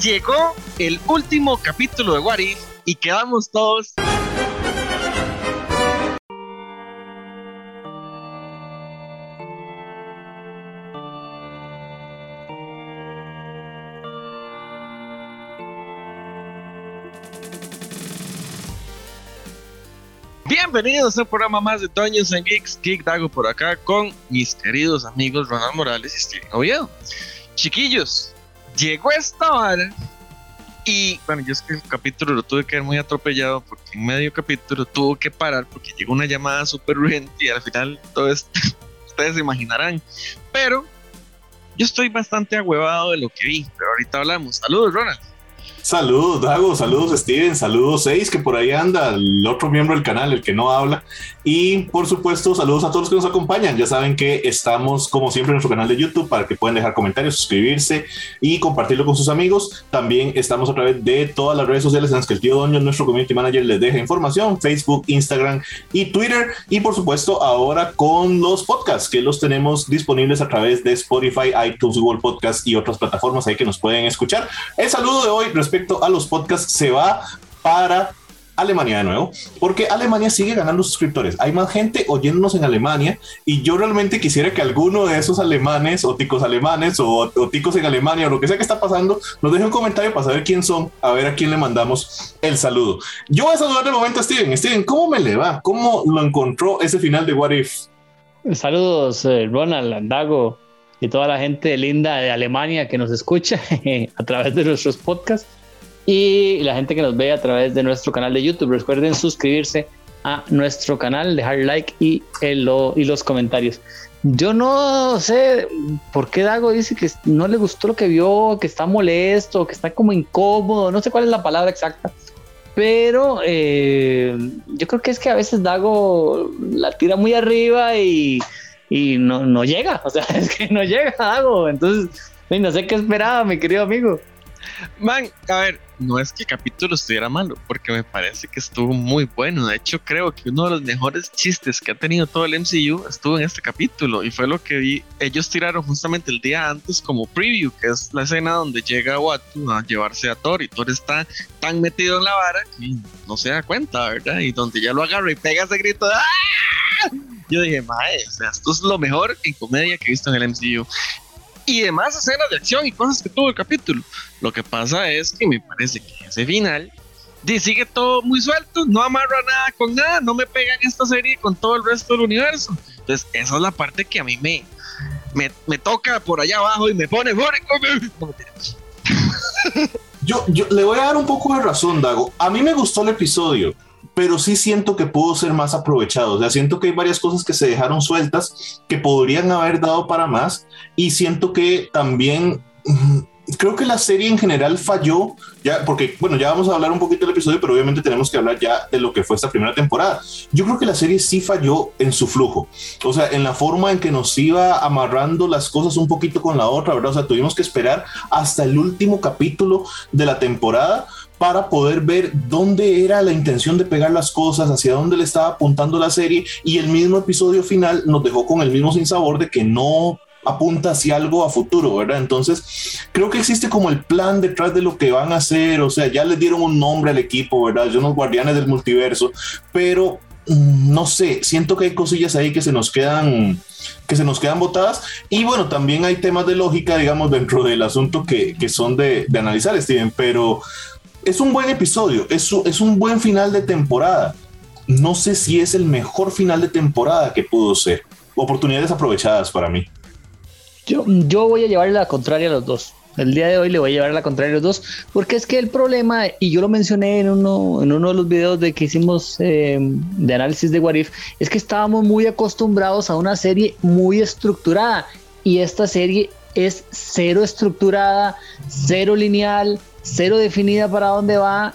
Llegó el último capítulo de What If y quedamos todos. Bienvenidos a un programa más de Toños and Geeks, Geek Dago por acá con mis queridos amigos Ronald Morales y Steven Oviedo. Chiquillos, llegó esta hora y bueno, yo es que el capítulo lo tuve que ver muy atropellado porque en medio capítulo tuvo que parar porque llegó una llamada súper urgente y al final todo esto, ustedes se imaginarán. Pero yo estoy bastante agüevado de lo que vi, pero ahorita hablamos. Saludos, Ronald. Saludos, Dago, saludos, Steven, saludos, Seis, que por ahí anda, el otro miembro del canal, el que no habla. Y por supuesto, saludos a todos los que nos acompañan. Ya saben que estamos, como siempre, en nuestro canal de YouTube para que puedan dejar comentarios, suscribirse y compartirlo con sus amigos. También estamos a través de todas las redes sociales en las que el tío Doño, nuestro community manager, les deja información: Facebook, Instagram y Twitter. Y por supuesto, ahora con los podcasts que los tenemos disponibles a través de Spotify, iTunes, Google Podcast y otras plataformas ahí que nos pueden escuchar. El saludo de hoy respecto a los podcasts se va para Alemania de nuevo, porque Alemania sigue ganando suscriptores. Hay más gente oyéndonos en Alemania y yo realmente quisiera que alguno de esos alemanes o ticos alemanes o, ticos en Alemania o lo que sea que está pasando, nos deje un comentario para saber quién son, a ver a quién le mandamos el saludo. Yo voy a saludar de momento a Steven. Steven, ¿cómo me le va? ¿Cómo lo encontró ese final de What If? Saludos, eh, Ronald, Andago y toda la gente linda de Alemania que nos escucha a través de nuestros podcasts y la gente que nos ve a través de nuestro canal de YouTube. Recuerden suscribirse a nuestro canal, dejar like y, el, y los comentarios. Yo no sé por qué Dago dice que no le gustó lo que vio, que está molesto, que está como incómodo, no sé cuál es la palabra exacta. Pero eh, yo creo que es que a veces Dago la tira muy arriba y, y no, no llega. O sea, es que no llega Dago. Entonces, no sé qué esperaba, mi querido amigo. Man, a ver, no es que el capítulo estuviera malo, porque me parece que estuvo muy bueno. De hecho, creo que uno de los mejores chistes que ha tenido todo el MCU estuvo en este capítulo y fue lo que vi. Ellos tiraron justamente el día antes como preview, que es la escena donde llega Watu a llevarse a Thor y Thor está tan metido en la vara que no se da cuenta, ¿verdad? Y donde ya lo agarra y pega ese grito ¡Ah! Yo dije, mae, o sea, esto es lo mejor en comedia que he visto en el MCU y demás escenas de acción y cosas que tuvo el capítulo. Lo que pasa es que me parece que ese final sigue todo muy suelto, no amarra nada con nada, no me pegan esta serie con todo el resto del universo. Entonces, esa es la parte que a mí me, me, toca por allá abajo y me pone. yo, yo le voy a dar un poco de razón, Dago. A mí me gustó el episodio pero sí siento que pudo ser más aprovechado. O sea, siento que hay varias cosas que se dejaron sueltas que podrían haber dado para más y siento que también creo que la serie en general falló, ya porque bueno, ya vamos a hablar un poquito del episodio, pero obviamente tenemos que hablar ya de lo que fue esta primera temporada. Yo creo que la serie sí falló en su flujo, o sea, en la forma en que nos iba amarrando las cosas un poquito con la otra, ¿verdad? O sea, tuvimos que esperar hasta el último capítulo de la temporada para poder ver dónde era la intención de pegar las cosas, hacia dónde le estaba apuntando la serie y el mismo episodio final nos dejó con el mismo sinsabor de que no apunta hacia algo a futuro, ¿verdad? Entonces, creo que existe como el plan detrás de lo que van a hacer, o sea, ya les dieron un nombre al equipo, ¿verdad? Son los guardianes del multiverso, pero mm, no sé, siento que hay cosillas ahí que se nos quedan que se nos quedan botadas y bueno, también hay temas de lógica, digamos, dentro del asunto que, que son de, de analizar, Steven, pero es un buen episodio, es, un buen final de temporada. No sé si es el mejor final de temporada que pudo ser. Oportunidades aprovechadas para mí. Yo, voy a llevarle la contraria a los dos. El día de hoy le voy a llevar la contraria a los dos, porque es que el problema, y yo lo mencioné en uno, en uno de los videos de que hicimos eh, de análisis de Warif, es que estábamos muy acostumbrados a una serie muy estructurada, y esta serie es cero estructurada, cero lineal, cero definida para dónde va,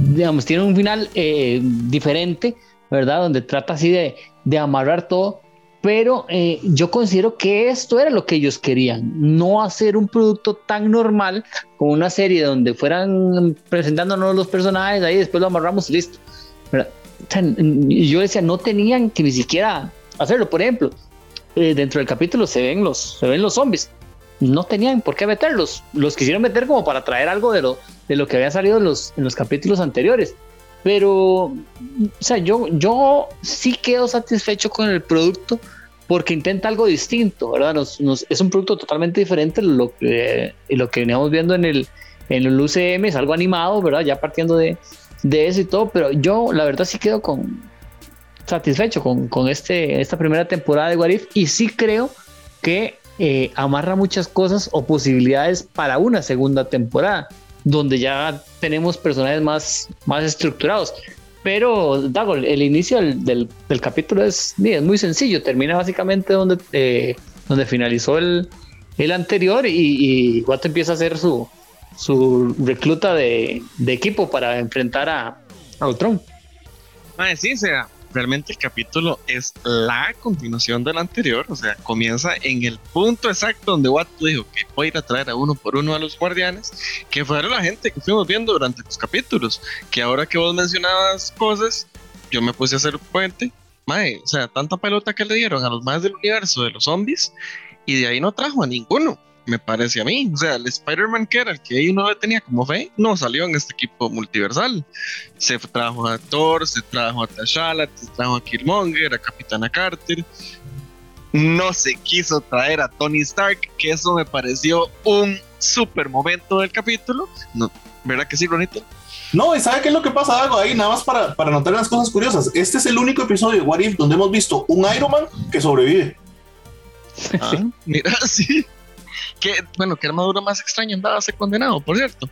digamos, tiene un final eh, diferente, ¿verdad? Donde trata así de, de amarrar todo, pero eh, yo considero que esto era lo que ellos querían, no hacer un producto tan normal como una serie donde fueran presentándonos los personajes, ahí después lo amarramos y listo. yo decía, no tenían que ni siquiera hacerlo, por ejemplo, eh, dentro del capítulo se ven los, se ven los zombies no tenían por qué meterlos. Los quisieron meter como para traer algo de lo, de lo que había salido en los, en los capítulos anteriores. Pero, o sea, yo, yo sí quedo satisfecho con el producto porque intenta algo distinto, ¿verdad? Nos, es un producto totalmente diferente lo que, lo que veníamos viendo en el, en el UCM, es algo animado, ¿verdad? Ya partiendo de, de eso y todo, pero yo la verdad sí quedo con satisfecho con, con este, esta primera temporada de Warif y sí creo que eh, amarra muchas cosas o posibilidades para una segunda temporada, donde ya tenemos personajes más, más estructurados. Pero, Dago, el inicio del, del, capítulo es, es, muy sencillo. Termina básicamente donde, eh, donde finalizó el, el anterior y, y empieza a hacer su, su recluta de, de equipo para enfrentar a, a Ultron. sí, sea, realmente el capítulo es la continuación del anterior, o sea, comienza en el punto exacto donde Watto dijo que voy a ir a traer a uno por uno a los guardianes, que fueron la gente que fuimos viendo durante los capítulos, que ahora que vos mencionabas cosas, yo me puse a hacer puente, mae, o sea, tanta pelota que le dieron a los más del universo de los zombies, y de ahí no trajo a ninguno me parece a mí. O sea, el Spider-Man que era el que uno le tenía como fe, no salió en este equipo multiversal. Se trajo a Thor, se trajo a T'Challa, se trajo a Killmonger, a Capitana Carter. No se quiso traer a Tony Stark, que eso me pareció un super momento del capítulo. No, ¿Verdad que sí, Ronito? No, ¿y sabe qué es lo que pasa, algo Ahí nada más para, para notar unas cosas curiosas. Este es el único episodio de What If donde hemos visto un Iron Man que sobrevive. Ah, mira, sí que, bueno, qué armadura más extraña andaba ese condenado, por cierto.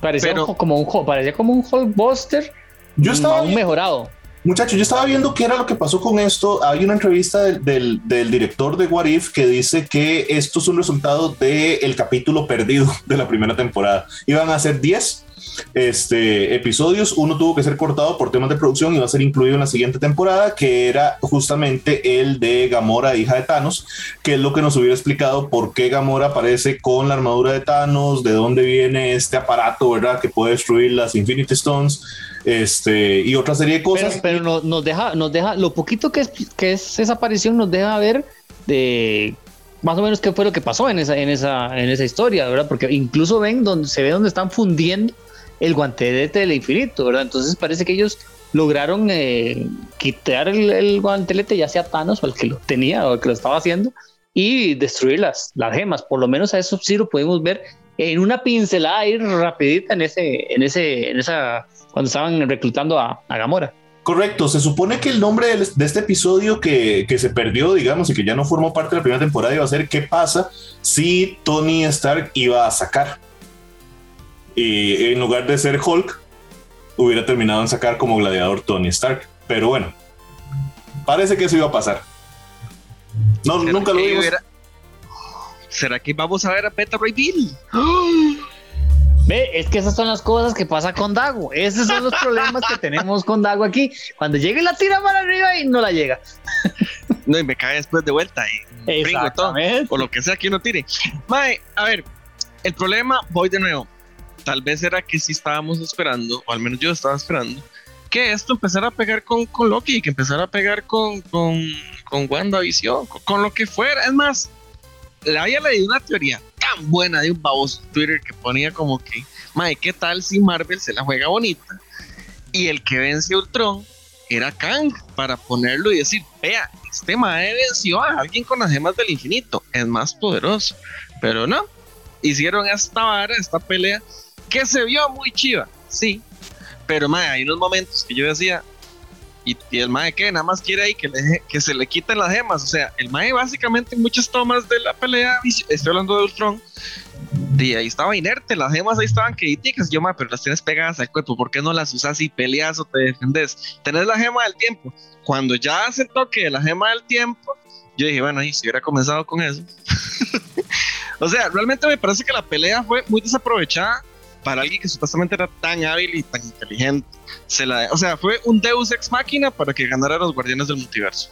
Parecía como un parecía como un Hulkbuster. Yo estaba un mejorado. Muchachos, yo estaba viendo qué era lo que pasó con esto. Hay una entrevista del, del, director de What If que dice que esto es un resultado del capítulo perdido de la primera temporada. Iban a ser 10 este, episodios. Uno tuvo que ser cortado por temas de producción y va a ser incluido en la siguiente temporada, que era justamente el de Gamora, hija de Thanos, que es lo que nos hubiera explicado por qué Gamora aparece con la armadura de Thanos, de dónde viene este aparato, ¿verdad? Que puede destruir las Infinity Stones. Este, y otra serie de cosas. Pero, nos deja, nos deja, lo poquito que es, que es esa aparición nos deja ver de más o menos qué fue lo que pasó en esa, en esa, en esa historia, ¿verdad? Porque incluso ven donde se ve donde están fundiendo el guantelete del infinito, ¿verdad? Entonces parece que ellos lograron eh, quitar el, guantelete, ya sea Thanos o el que lo tenía o el que lo estaba haciendo, y destruir las, las gemas. Por lo menos a eso sí lo podemos ver en una pincelada ahí rapidita en ese, en ese, en esa, cuando estaban reclutando a, Gamora. Correcto, se supone que el nombre de este episodio que, que, se perdió, digamos, y que ya no formó parte de la primera temporada iba a ser ¿Qué pasa si Tony Stark iba a sacar? Y en lugar de ser Hulk, hubiera terminado en sacar como gladiador Tony Stark. Pero bueno, parece que eso iba a pasar. No, nunca lo vimos. ¿Será que vamos a ver a Beta Ray Bill? Ve, es que esas son las cosas que pasa con Dago. Esos son los problemas que tenemos con Dago aquí. Cuando llegue la tira para arriba y no la llega. No, y me cae después de vuelta y todo. O lo que sea que uno tire. Mae, a ver, el problema, voy de nuevo tal vez era que sí estábamos esperando, o al menos yo estaba esperando, que esto empezara a pegar con, con Loki, que empezara a pegar con, con, con WandaVision, con, lo que fuera. Es más, le había leído una teoría tan buena de un baboso Twitter que ponía como que, mae, ¿qué tal si Marvel se la juega bonita? Y el que vence a Ultron era Kang, para ponerlo y decir, vea, este mae venció a alguien con las gemas del infinito, es más poderoso. Pero no, hicieron esta vara, esta pelea que se vio muy chiva, sí, pero mae, hay unos momentos que yo decía, y, el mae que nada más quiere ahí que, le, que se le quiten las gemas, o sea, el mae básicamente en muchas tomas de la pelea, estoy hablando de Ultron, de ahí estaba inerte, las gemas ahí estaban críticas, yo mae, pero las tienes pegadas al cuerpo, ¿por qué no las usas y peleas o te defendes? Tenés la gema del tiempo, cuando ya hace toque de la gema del tiempo, yo dije, bueno, y si hubiera comenzado con eso. o sea, realmente me parece que la pelea fue muy desaprovechada para alguien que supuestamente era tan hábil y tan inteligente. Se la, o sea, fue un Deus ex máquina para que ganara a los Guardianes del Multiverso.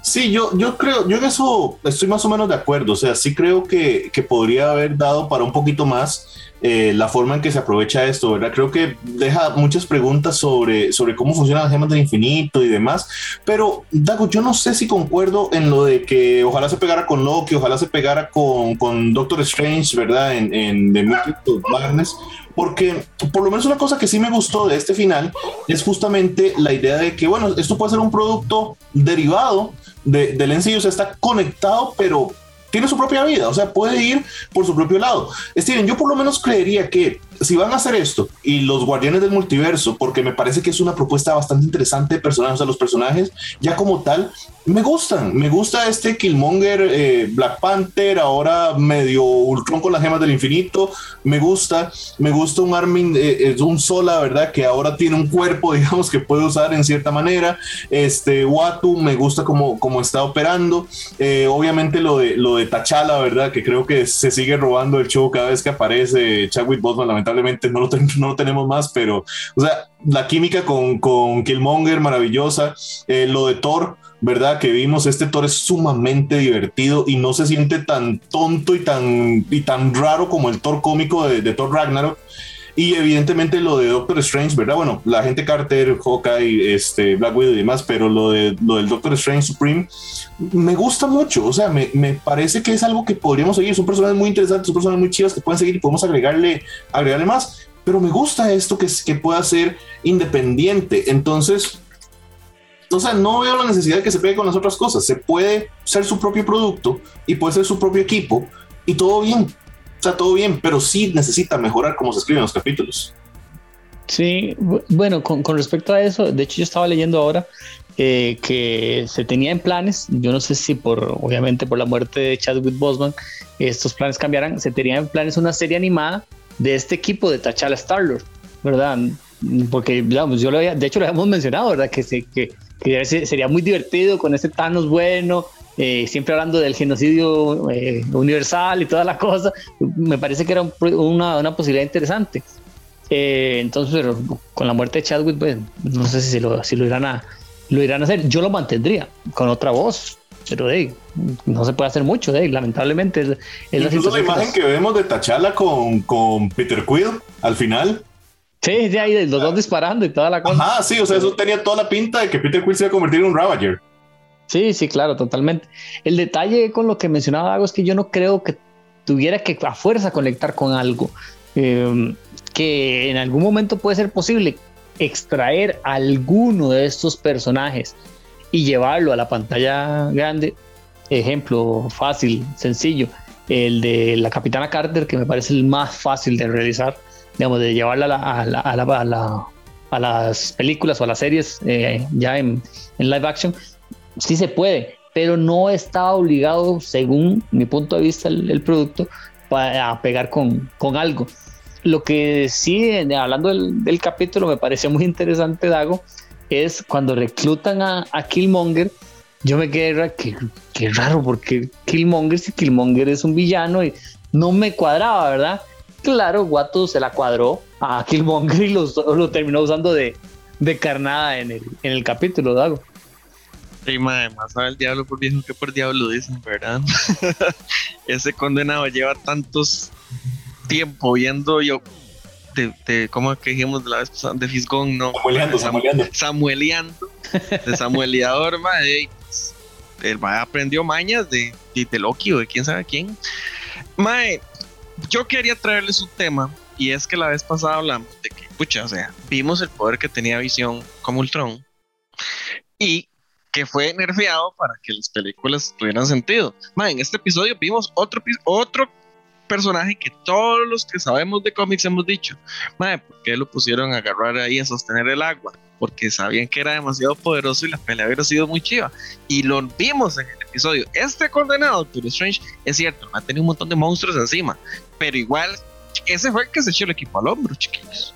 Sí, yo, yo creo, yo en eso estoy más o menos de acuerdo. O sea, sí creo que, que podría haber dado para un poquito más. Eh, la forma en que se aprovecha esto, ¿verdad? Creo que deja muchas preguntas sobre, sobre cómo funcionan las gemas del infinito y demás, pero Dago, yo no sé si concuerdo en lo de que ojalá se pegara con Loki, ojalá se pegara con, con Doctor Strange, ¿verdad? En, en The Multiple Madness, porque por lo menos una cosa que sí me gustó de este final es justamente la idea de que, bueno, esto puede ser un producto derivado de, del NCU, o sea, está conectado, pero tiene su propia vida, o sea, puede ir por su propio lado. Steven, yo por lo menos creería que si van a hacer esto y los guardianes del multiverso, porque me parece que es una propuesta bastante interesante de personajes, o sea, los personajes ya como tal me gustan, me gusta este Killmonger, eh, Black Panther, ahora medio Ultron con las gemas del infinito, me gusta, me gusta un Armin, eh, es un Sola, ¿verdad? Que ahora tiene un cuerpo, digamos, que puede usar en cierta manera, este Watu, me gusta como, como está operando, eh, obviamente lo de, lo de T'Challa, ¿verdad? Que creo que se sigue robando el show cada vez que aparece Chadwick Boseman, lamentablemente no lo, tenemos más, pero, o sea, la química con, con Killmonger, maravillosa, lo de Thor, ¿verdad? Que vimos, este Thor es sumamente divertido y no se siente tan tonto y tan, y tan raro como el Thor cómico de, Thor Ragnarok. Y evidentemente lo de Doctor Strange, ¿verdad? Bueno, la gente Carter, Hawkeye, este, Black Widow y demás, pero lo, de, lo del Doctor Strange Supreme me gusta mucho. O sea, me, me parece que es algo que podríamos seguir. Son personajes muy interesantes, son personajes muy chivas que pueden seguir y podemos agregarle, agregarle más. Pero me gusta esto que, que pueda ser independiente. Entonces, o sea, no veo la necesidad de que se pegue con las otras cosas. Se puede ser su propio producto y puede ser su propio equipo y todo bien. Sea, todo bien, pero sí necesita mejorar cómo se escriben los capítulos. Sí, bueno, con, respecto a eso, de hecho yo estaba leyendo ahora eh, que se tenía en planes, yo no sé si por, obviamente por la muerte de Chadwick Boseman, estos planes cambiaran, se tenía en planes una serie animada de este equipo de T'Challa Star-Lord, ¿verdad? Porque, digamos, yo lo había, de hecho lo habíamos mencionado, ¿verdad? Que, se, que que sería muy divertido con ese Thanos bueno, eh, siempre hablando del genocidio eh, universal y toda la cosa, me parece que era una, una, posibilidad interesante. Eh, entonces, pero con la muerte de Chadwick, pues, no sé si lo, si lo, irán a, lo irán a hacer. Yo lo mantendría con otra voz, pero no se puede hacer mucho, lamentablemente. Es, Incluso la, imagen que vemos de Tachala con, con Peter Quill al final Sí, de ahí los dos disparando y toda la cosa. Ah, sí, o sea, eso tenía toda la pinta de que Peter Quill se iba a convertir en un Ravager. Sí, sí, claro, totalmente. El detalle con lo que mencionaba algo es que yo no creo que tuviera que a fuerza conectar con algo. Em, que en algún momento puede ser posible extraer alguno de estos personajes y llevarlo a la pantalla grande. Ejemplo fácil, sencillo, el de la Capitana Carter, que me parece el más fácil de realizar digamos, de llevarla a, la, a, la, a, las películas o a las series eh, ya en, live action, sí se puede, pero no está obligado, según mi punto de vista, el, producto a pegar con, con, algo. Lo que sí, hablando del, capítulo, me pareció muy interesante, Dago, es cuando reclutan a, a Killmonger. Yo me quedé, qué, qué raro, porque Killmonger, si Killmonger es un villano y no me cuadraba, ¿verdad? Claro, Watu se la cuadró a Killmonger y lo, terminó usando de, carnada en el, en el capítulo, Dago. Sí, más sabe el diablo por viejo que por diablo dicen, ¿verdad? Ese condenado lleva tantos tiempo viendo yo de, ¿cómo que dijimos de la vez pasada? De Fisgón, no. Samueleando, Samueleando. Samueleando. De Samueleador, madre. Pues, el mae aprendió mañas de, de, Loki o de quién sabe quién. Mae, yo quería traerles un tema y es que la vez pasada hablamos de que, pucha, o sea, vimos el poder que tenía Visión como Ultron y que fue nerfeado para que las películas tuvieran sentido. en este episodio vimos otro, otro personaje que todos los que sabemos de cómics hemos dicho, madre, ¿por qué lo pusieron a agarrar ahí a sostener el agua? Porque sabían que era demasiado poderoso y la pelea hubiera sido muy chiva. Y lo vimos en el episodio. Este condenado, Doctor Strange, es cierto, ha tenido un montón de monstruos encima, pero igual, ese fue el que se echó el equipo al hombro, chiquillos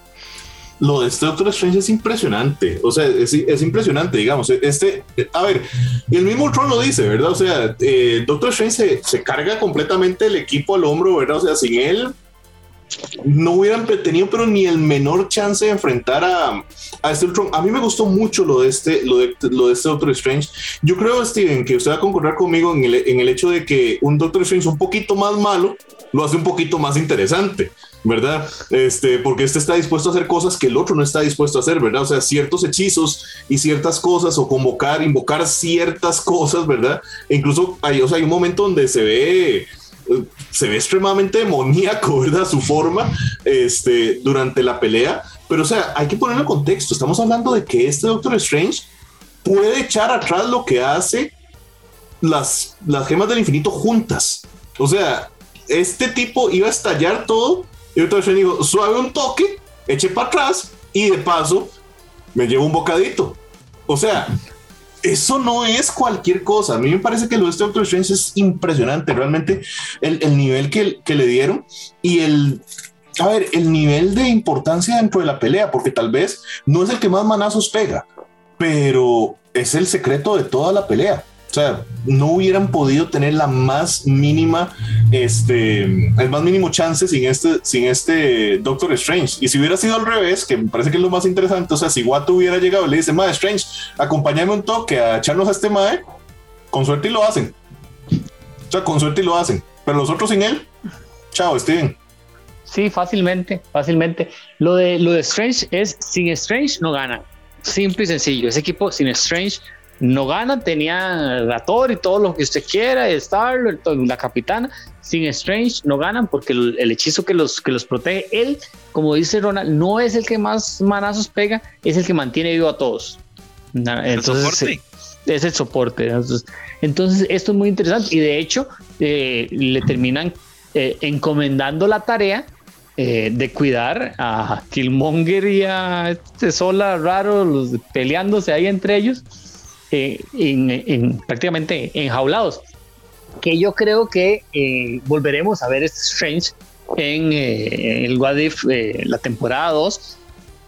lo de este Doctor Strange es impresionante. O sea, es, es, impresionante, digamos. Este, a ver, el mismo Ultron lo dice, ¿verdad? O sea, eh, Doctor Strange se, se, carga completamente el equipo al hombro, ¿verdad? O sea, sin él, no hubieran tenido pero ni el menor chance de enfrentar a, a este Ultron. A mí me gustó mucho lo de este, lo de, lo de este Doctor Strange. Yo creo, Steven, que usted va a concordar conmigo en el, en el hecho de que un Doctor Strange un poquito más malo lo hace un poquito más interesante. ¿Verdad? Este, porque este está dispuesto a hacer cosas que el otro no está dispuesto a hacer, ¿verdad? O sea, ciertos hechizos y ciertas cosas, o convocar, invocar ciertas cosas, ¿verdad? E incluso hay, o sea, hay un momento donde se ve se ve extremadamente demoníaco, ¿verdad? Su forma este, durante la pelea. Pero, o sea, hay que ponerlo en contexto. Estamos hablando de que este Doctor Strange puede echar atrás lo que hace las, las gemas del infinito juntas. O sea, este tipo iba a estallar todo y Doctor Strange dijo, suave un toque, eche para atrás y de paso me llevo un bocadito. O sea, eso no es cualquier cosa. A mí me parece que lo de este Doctor Strange es impresionante, realmente el, el nivel que, que, le dieron y el, a ver, el nivel de importancia dentro de la pelea, porque tal vez no es el que más manazos pega, pero es el secreto de toda la pelea. O sea, no hubieran podido tener la más mínima, este, el más mínimo chance sin este, sin este Doctor Strange. Y si hubiera sido al revés, que me parece que es lo más interesante, o sea, si Watu hubiera llegado y le dice, Mae Strange, acompáñame un toque a echarnos a este Mae, con suerte y lo hacen. O sea, con suerte y lo hacen. Pero los otros sin él, chao, Steven. Sí, fácilmente, fácilmente. Lo de, lo de Strange es, sin Strange no gana. Simple y sencillo. Ese equipo sin Strange no ganan, tenía la Thor y todo lo que usted quiera, Star, la capitana, sin Strange no ganan porque el, hechizo que los, que los protege, él, como dice Ronald, no es el que más manazos pega, es el que mantiene vivo a todos. Entonces, es el soporte. Entonces, esto es muy interesante y de hecho eh, le terminan eh, encomendando la tarea eh, de cuidar a Killmonger y a este Sola raro, los, peleándose ahí entre ellos eh, en, prácticamente enjaulados. Que yo creo que eh, volveremos a ver este Strange en, eh, el What If, la temporada 2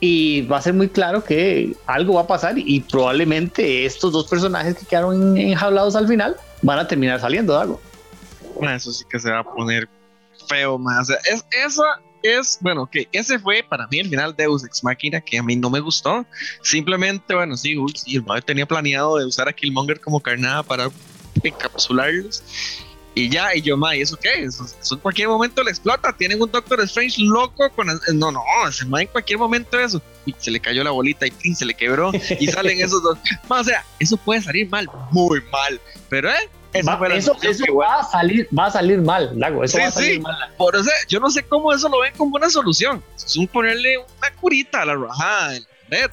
y va a ser muy claro que algo va a pasar y probablemente estos dos personajes que quedaron enjaulados al final van a terminar saliendo de algo. Eso sí que se va a poner feo más. es, eso es, bueno, que ese fue para mí el final de Deus Ex Machina, que a mí no me gustó. Simplemente, bueno, sí, sí tenía planeado de usar a Killmonger como carnada para encapsularlos. Y ya, y yo, ma, ¿y eso qué? Eso, en cualquier momento le explota. Tienen un Doctor Strange loco con. No, no, se ma en cualquier momento eso. Y se le cayó la bolita y se le quebró. Y salen esos dos. o sea, eso puede salir mal, muy mal. Pero, ¿eh? Eso, va, a salir, va a salir mal, Lago. Eso va a salir mal. Por eso, yo no sé cómo eso lo ven como una solución. Es un ponerle una curita a la rajada,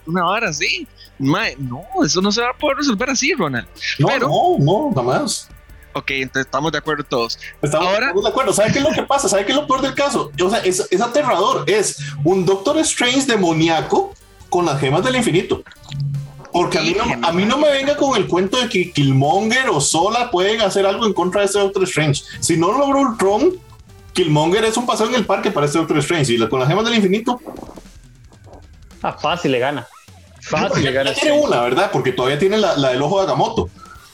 una hora así. no, eso no se va a poder resolver así, Ronald. No, Pero, no, no, nada más. Ok, entonces estamos de acuerdo todos. Estamos, Ahora, de acuerdo. ¿Sabe qué es lo que pasa? ¿Sabe qué es lo peor del caso? O sea, es, es aterrador. Es un Doctor Strange demoníaco con las gemas del infinito. Porque a mí, no, a mí no me venga con el cuento de que Killmonger o Sola pueden hacer algo en contra de este Doctor Strange. Si no logró Ultron, Killmonger es un paseo en el parque para este Doctor Strange. Y con las gemas del infinito. Ah, fácil le gana. Fácil le gana. Tiene una, ¿verdad? Porque todavía tiene la, del ojo de Agamotto.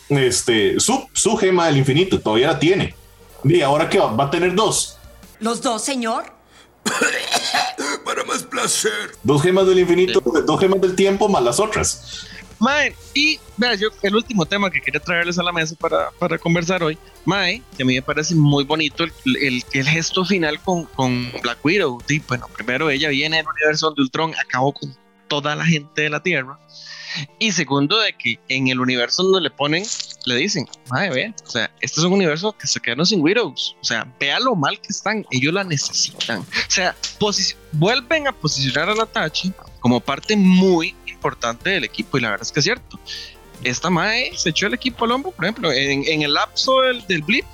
Este, su, su gema del infinito, todavía la tiene. Y ahora que va, va a tener dos. ¿Los dos, señor? Para más placer. Dos gemas del infinito, dos gemas del tiempo más las otras. Mae, y vea, yo el último tema que quería traerles a la mesa para, para conversar hoy, Mae, que a mí me parece muy bonito el, el, el gesto final con, con Black Widow. Y, bueno, primero ella viene el universo de Ultron, acabó con toda la gente de la Tierra. Y segundo, de que en el universo donde le ponen, le dicen, madre, ve, o sea, este es un universo que se quedaron sin Widows. O sea, vea lo mal que están, ellos la necesitan. O sea, vuelven a posicionar a la Tachi como parte muy importante del equipo, y la verdad es que es cierto. Esta Mae se echó el equipo al hombro, por ejemplo, en, el lapso del, del, blip,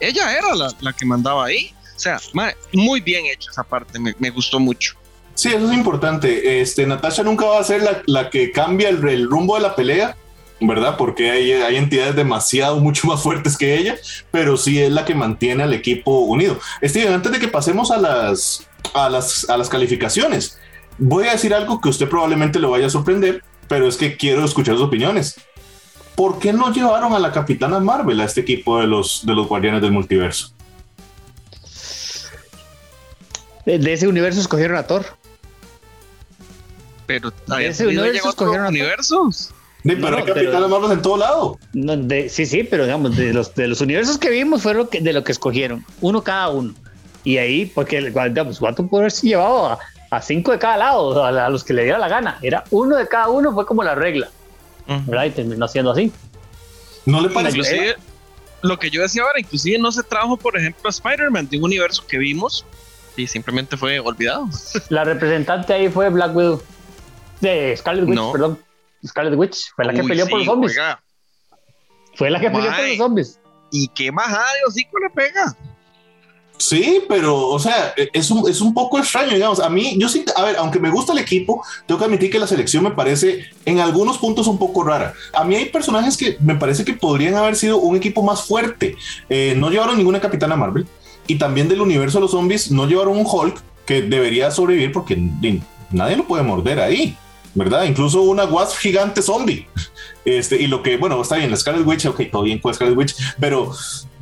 ella era la, la, que mandaba ahí. O sea, mae, muy bien hecha esa parte, me, me gustó mucho. Sí, eso es importante. Este, Natasha nunca va a ser la, la que cambia el, rumbo de la pelea, ¿verdad? Porque hay, hay, entidades demasiado, mucho más fuertes que ella, pero sí es la que mantiene al equipo unido. Steven, antes de que pasemos a las, a las, a las calificaciones, voy a decir algo que usted probablemente le vaya a sorprender, pero es que quiero escuchar sus opiniones. ¿Por qué no llevaron a la Capitana Marvel a este equipo de los, de los Guardianes del Multiverso? De ese universo escogieron a Thor. Pero de ese universo escogieron a universos. Sí, pero hay Marvel en todo lado. sí, sí, pero digamos, de los, de los universos que vimos fueron de lo que escogieron, uno cada uno. Y ahí, porque digamos, ¿cuánto puede haberse llevado a, a, cinco de cada lado, a, los que le diera la gana? Era uno de cada uno, fue como la regla. ¿Verdad? Y terminó siendo así. ¿No le parece? Inclusive, lo que yo decía ahora, inclusive no se trajo, por ejemplo, a Spider-Man de un universo que vimos y simplemente fue olvidado. La representante ahí fue Black Widow. De Scarlet Witch, perdón. Scarlet Witch. Fue la que peleó por los zombies. Fue la que peleó por los zombies. ¿Y qué majada de hocico le pega? Sí, pero, o sea, es un, es un poco extraño, digamos. A mí, yo sí, a ver, aunque me gusta el equipo, tengo que admitir que la selección me parece en algunos puntos un poco rara. A mí hay personajes que me parece que podrían haber sido un equipo más fuerte. Eh, no llevaron ninguna Capitana Marvel y también del universo de los zombies no llevaron un Hulk que debería sobrevivir porque nadie lo puede morder ahí. ¿verdad? Incluso una Wasp gigante zombie. Este, y lo que, bueno, está bien, la Scarlet Witch, ok, todo bien con Scarlet Witch, pero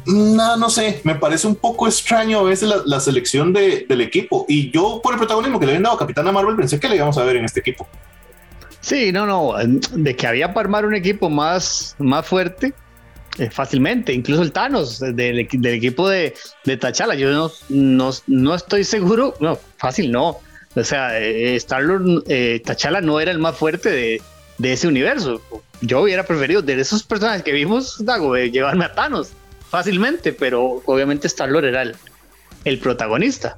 no, no sé, me parece un poco extraño a veces la, selección de, del equipo. Y yo, por el protagonismo que le habían dado a Capitana Marvel, pensé que le íbamos a ver en este equipo. Sí, no, no, de que había para armar un equipo más, más fuerte, eh, fácilmente, incluso el Thanos del, equipo de, T'Challa, yo no, no, no, estoy seguro, no, fácil no, o sea, eh, Star-Lord, eh, T'Challa no era el más fuerte de, de, ese universo, yo hubiera preferido de esos personajes que vimos, Dago, llevarme a Thanos, fácilmente, pero obviamente Star-Lord era el, protagonista.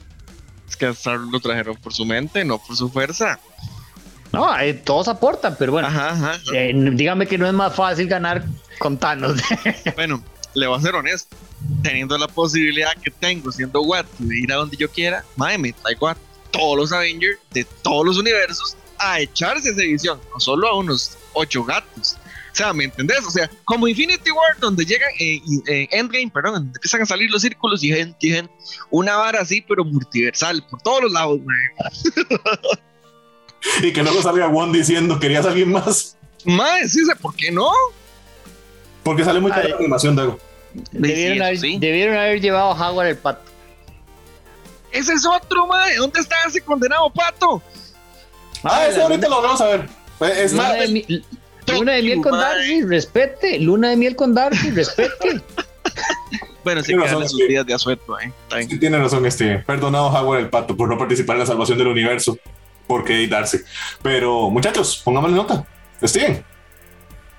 Es que a Star lo trajeron por su mente, no por su fuerza. No, eh, todos aportan, pero bueno, eh, dígame que no es más fácil ganar con Thanos. bueno, le voy a ser honesto. Teniendo la posibilidad que tengo, siendo Watt, de ir a donde yo quiera, madre, me traigo a todos los Avengers de todos los universos a echarse esa edición, no solo a unos ocho gatos. O sea, ¿me entendés? O sea, como Infinity War, donde llegan, eh, eh, Endgame, perdón, donde empiezan a salir los círculos y gente, una vara así, pero multiversal, por todos los lados, y que luego salga Juan diciendo, ¿querías alguien más? Más, sí, ¿por qué no? Porque sale muy cara la animación, Dago. Debieron, haber, debieron haber llevado a Howard el pato. Ese es otro, mae. ¿Dónde está ese condenado pato? Ah, ese ahorita lo vamos a ver. Es más, Luna de miel con Darcy, respete. Luna de miel con Darcy, respete. bueno, sí, tiene razón, sus días de asueto, ¿eh? Sí, tiene razón, este. Perdonado Howard el pato por no participar en la salvación del universo. Porque Darcy. Pero, muchachos, pongámosle nota. Steven.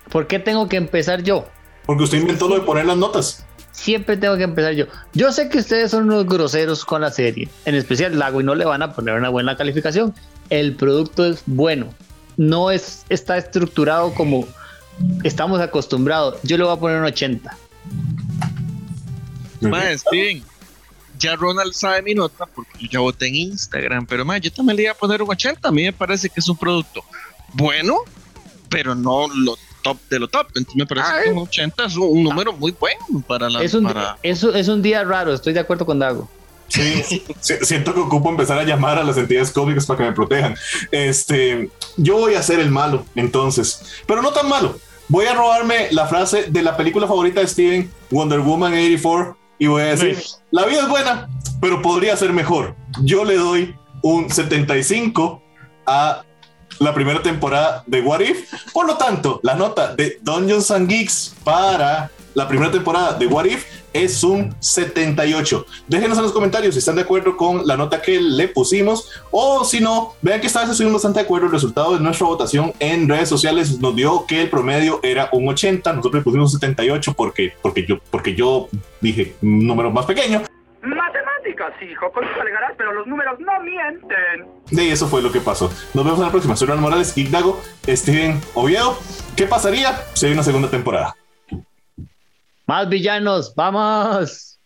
¿Por qué tengo que empezar yo? Porque usted inventó lo de poner las notas. Siempre tengo que empezar yo. Yo sé que ustedes son unos groseros con la serie, en especial Lago, y no le van a poner una buena calificación. El producto es bueno, no es, está estructurado como estamos acostumbrados. Yo le voy a poner un 80. Más, Steven, ya Ronald sabe mi nota porque yo ya voté en Instagram, pero más, yo también le voy a poner un 80. A mí me parece que es un producto bueno, pero no lo top de lo top. Entonces me parece que un 80 es un, número muy bueno para la. Es un, es un día raro, estoy de acuerdo con Dago. Sí, siento que ocupo empezar a llamar a las entidades cómicas para que me protejan. Este, yo voy a ser el malo, entonces, pero no tan malo. Voy a robarme la frase de la película favorita de Steven, Wonder Woman 84, y voy a decir, la vida es buena, pero podría ser mejor. Yo le doy un 75 a la primera temporada de What If. Por lo tanto, la nota de Dungeons and Geeks para la primera temporada de What If es un 78. Déjenos en los comentarios si están de acuerdo con la nota que le pusimos o si no, vean que esta vez estuvimos bastante de acuerdo. El resultado de nuestra votación en redes sociales nos dio que el promedio era un 80. Nosotros le pusimos un 78 porque, porque, yo, porque yo dije un número más pequeño. Matemáticas, hijo, con eso alegarás, pero los números no mienten. Y eso fue lo que pasó. Nos vemos en la próxima. Soy Ron Morales, Ignago, Steven Oviedo. ¿Qué pasaría si hay una segunda temporada? Más villanos, vamos.